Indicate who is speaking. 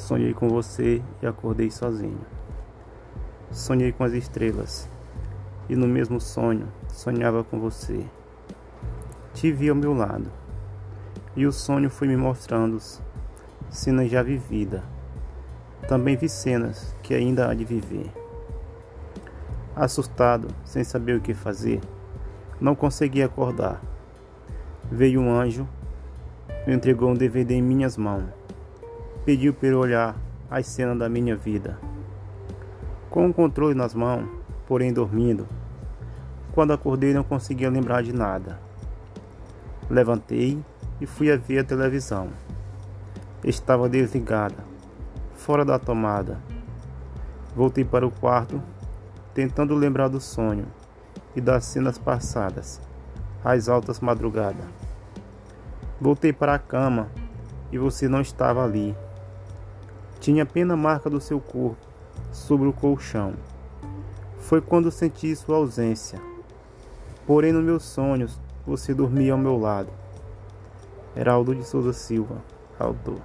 Speaker 1: Sonhei com você e acordei sozinho. Sonhei com as estrelas e no mesmo sonho sonhava com você. Te vi ao meu lado e o sonho foi me mostrando cenas já vividas. Também vi cenas que ainda há de viver. Assustado, sem saber o que fazer, não consegui acordar. Veio um anjo, entregou um DVD em minhas mãos. Pediu para eu olhar as cenas da minha vida. Com o controle nas mãos, porém dormindo, quando acordei não conseguia lembrar de nada. Levantei e fui a ver a televisão. Estava desligada, fora da tomada. Voltei para o quarto, tentando lembrar do sonho e das cenas passadas, às altas madrugadas. Voltei para a cama e você não estava ali. Tinha apenas a marca do seu corpo sobre o colchão. Foi quando senti sua ausência. Porém, nos meus sonhos, você dormia ao meu lado. Heraldo de Souza Silva, autor.